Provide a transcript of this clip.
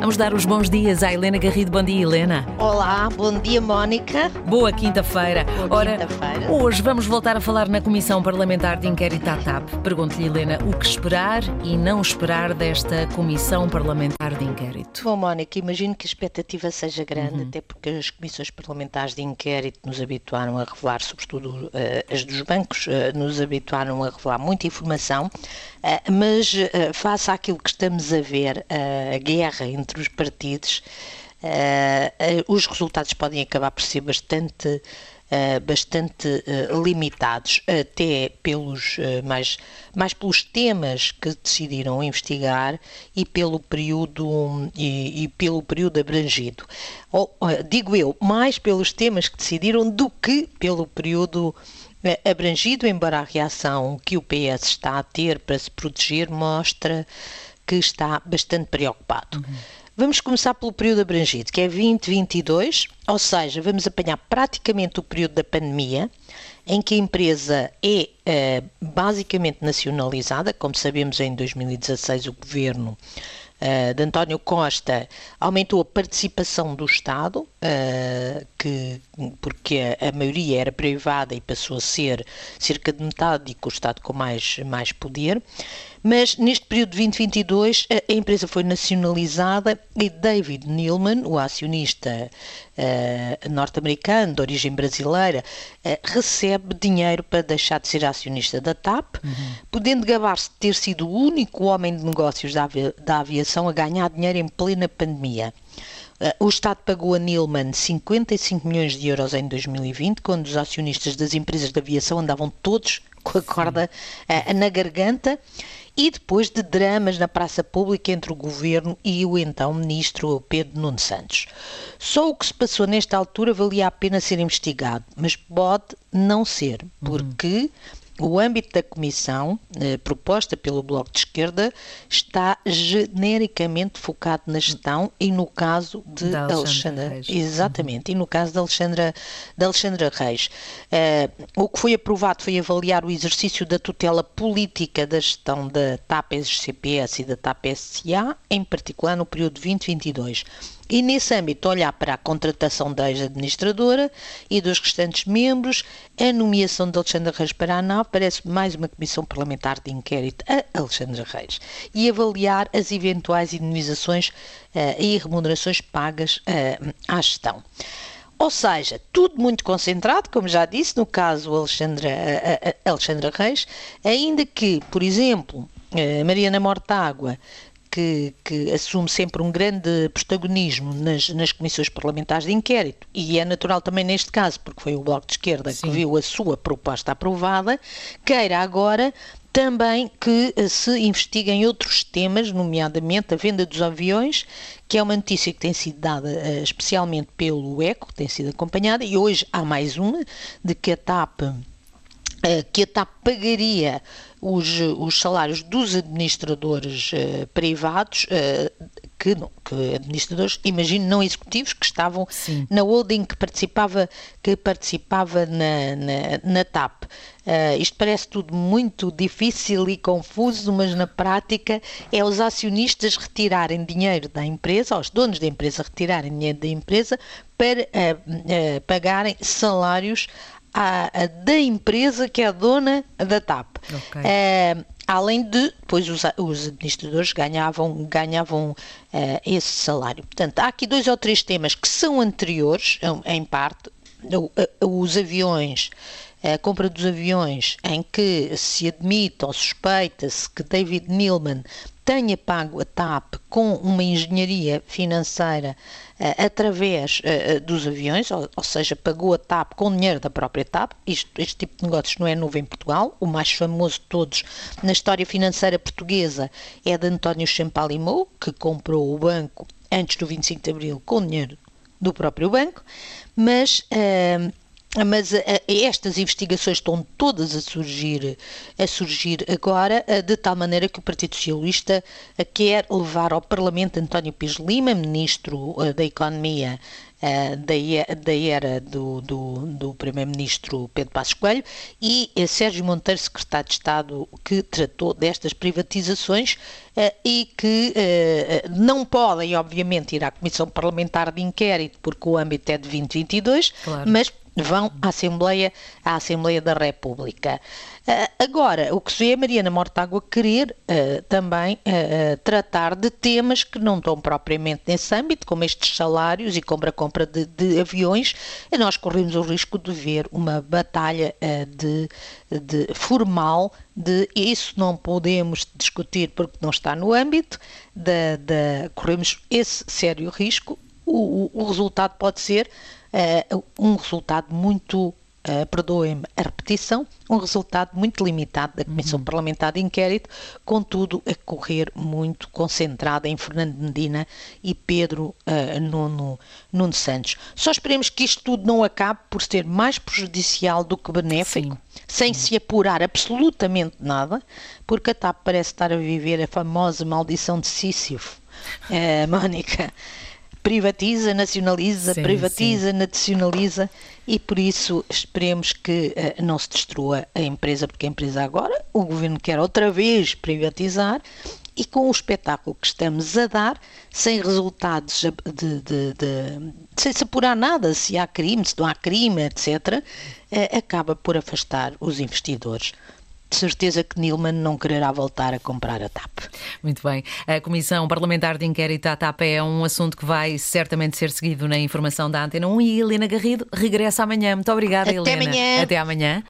Vamos dar os bons dias à Helena Garrido. Bom dia, Helena. Olá, bom dia, Mónica. Boa quinta-feira. Boa quinta-feira. Hoje vamos voltar a falar na Comissão Parlamentar de Inquérito à TAP. Pergunto-lhe, Helena, o que esperar e não esperar desta Comissão Parlamentar de Inquérito? Bom, Mónica, imagino que a expectativa seja grande, uhum. até porque as comissões parlamentares de inquérito nos habituaram a revelar, sobretudo uh, as dos bancos, uh, nos habituaram a revelar muita informação, uh, mas face àquilo que estamos a ver, a guerra entre os partidos, os resultados podem acabar por ser bastante Uh, bastante uh, limitados, até pelos, uh, mais, mais pelos temas que decidiram investigar e pelo período, e, e pelo período abrangido. Ou, digo eu, mais pelos temas que decidiram do que pelo período abrangido, embora a reação que o PS está a ter para se proteger mostra que está bastante preocupado. Uhum. Vamos começar pelo período abrangido, que é 2022, ou seja, vamos apanhar praticamente o período da pandemia, em que a empresa é uh, basicamente nacionalizada, como sabemos em 2016 o governo uh, de António Costa aumentou a participação do Estado, uh, que, porque a, a, maioria era privada e passou a ser cerca de metade e com o Estado com mais, mais poder. Mas neste período de 2022 a, empresa foi nacionalizada e David Neilman, o acionista uh, norte-americano de origem brasileira, uh, recebe dinheiro para deixar de ser acionista da TAP, uhum. podendo gabar-se de ter sido o único homem de negócios da, avi da aviação a ganhar dinheiro em plena pandemia. Uh, o Estado pagou a Neilman 55 milhões de euros em 2020, quando os acionistas das empresas de aviação andavam todos com a corda uh, na garganta e depois de dramas na praça pública entre o governo e o então ministro Pedro Nuno Santos. Só o que se passou nesta altura valia a pena ser investigado, mas pode não ser, porque uhum o âmbito da comissão, eh, proposta pelo Bloco de Esquerda, está genericamente focado na gestão e no caso de da Alexandra, Reis. Exatamente, uhum. e no caso de Alexandra, de Alexandra Reis. Eh, o que foi aprovado foi avaliar o exercício da tutela política da gestão da TAP SGPS e da TAP SCA, em particular no período 2022 e, nesse âmbito, olhar para a contratação da ex-administradora e dos restantes membros, a nomeação de Alexandre Reis para a ANAV parece mais uma comissão parlamentar de inquérito a Alexandre Reis e avaliar as eventuais indenizações uh, e remunerações pagas uh, à gestão. Ou seja, tudo muito concentrado, como já disse, no caso Alexandra, Alexandra Reis, ainda que, por exemplo, Mariana Mortágua que, que, assume sempre um grande protagonismo nas, nas, comissões parlamentares de inquérito, e é natural também neste caso, porque foi o Bloco de Esquerda Sim. que viu a sua proposta aprovada, queira agora também que eh, se investiguem outros temas, nomeadamente a venda dos aviões, que é uma notícia que tem sido dada uh, especialmente pelo ECO, tem sido acompanhada, e hoje há mais uma, de que a TAP, uh, que a TAP pagaria os, os salários dos administradores uh, privados, uh, que, não, que administradores, imagino, não executivos, que estavam Sim. na holding que participava, que participava na, na, na TAP. Uh, isto parece tudo muito difícil e confuso, mas na prática é os acionistas retirarem dinheiro da empresa, os donos da empresa retirarem dinheiro da empresa para pagarem salários à, da empresa que é a dona da TAP. Okay. É, além de, depois os, os administradores ganhavam, ganhavam uh, esse salário. Portanto, há aqui dois ou três temas que são anteriores, em parte, os aviões a compra dos aviões em que se admite ou suspeita-se que David Neilman tenha pago a TAP com uma engenharia financeira uh, através uh, dos aviões, ou, ou, seja, pagou a TAP com dinheiro da própria TAP. Isto, este tipo de negócios não é novo em Portugal. O mais famoso de todos na história financeira portuguesa é de António Champalimau, que comprou o banco antes do 25 de Abril com dinheiro do próprio banco, mas uh, mas estas investigações estão todas a surgir, a surgir agora, de tal maneira que o Partido Socialista quer levar ao Parlamento António Pires Lima, Ministro da Economia da, era do, do, do Primeiro-Ministro Pedro Passos Coelho e Sérgio Monteiro, Secretário de Estado, que tratou destas privatizações e que não podem, obviamente, ir à Comissão Parlamentar de Inquérito, porque o âmbito é de 2022, claro. mas vão à Assembleia, à Assembleia da República. Uh, agora, o que se vê é Mariana Mortágua querer uh, também uh, tratar de temas que não estão propriamente nesse âmbito, como estes salários e compra-compra de, de, aviões, e nós corremos o risco de ver uma batalha de, de, formal de isso não podemos discutir porque não está no âmbito, de, de corremos esse sério risco. O, o, o resultado pode ser uh, um resultado muito, uh, perdoem-me a repetição, um resultado muito limitado da Comissão uhum. Parlamentar de Inquérito, contudo a correr muito concentrada em Fernando Medina e Pedro uh, Nuno, Nuno Santos. Só esperemos que isto tudo não acabe por ser mais prejudicial do que benéfico, Sim. sem Sim. se apurar absolutamente nada, porque a TAP parece estar a viver a famosa maldição de Sísifo. Uh, Mónica, privatiza, nacionaliza, sim, privatiza, sim. nacionaliza e por isso esperemos que uh, não se destrua a empresa, porque a empresa agora, o governo quer outra vez privatizar e com o espetáculo que estamos a dar, sem resultados de, de, de, sem se apurar nada, se há crime, se não há crime, etc., uh, eh, acaba por afastar os investidores de certeza que Nilman não quererá voltar a comprar a TAP. Muito bem. A Comissão Parlamentar de Inquérito à TAP é um assunto que vai certamente ser seguido na informação da Antena 1 e Helena Garrido regressa amanhã. Muito obrigada, Até Helena. Amanhã. Até amanhã.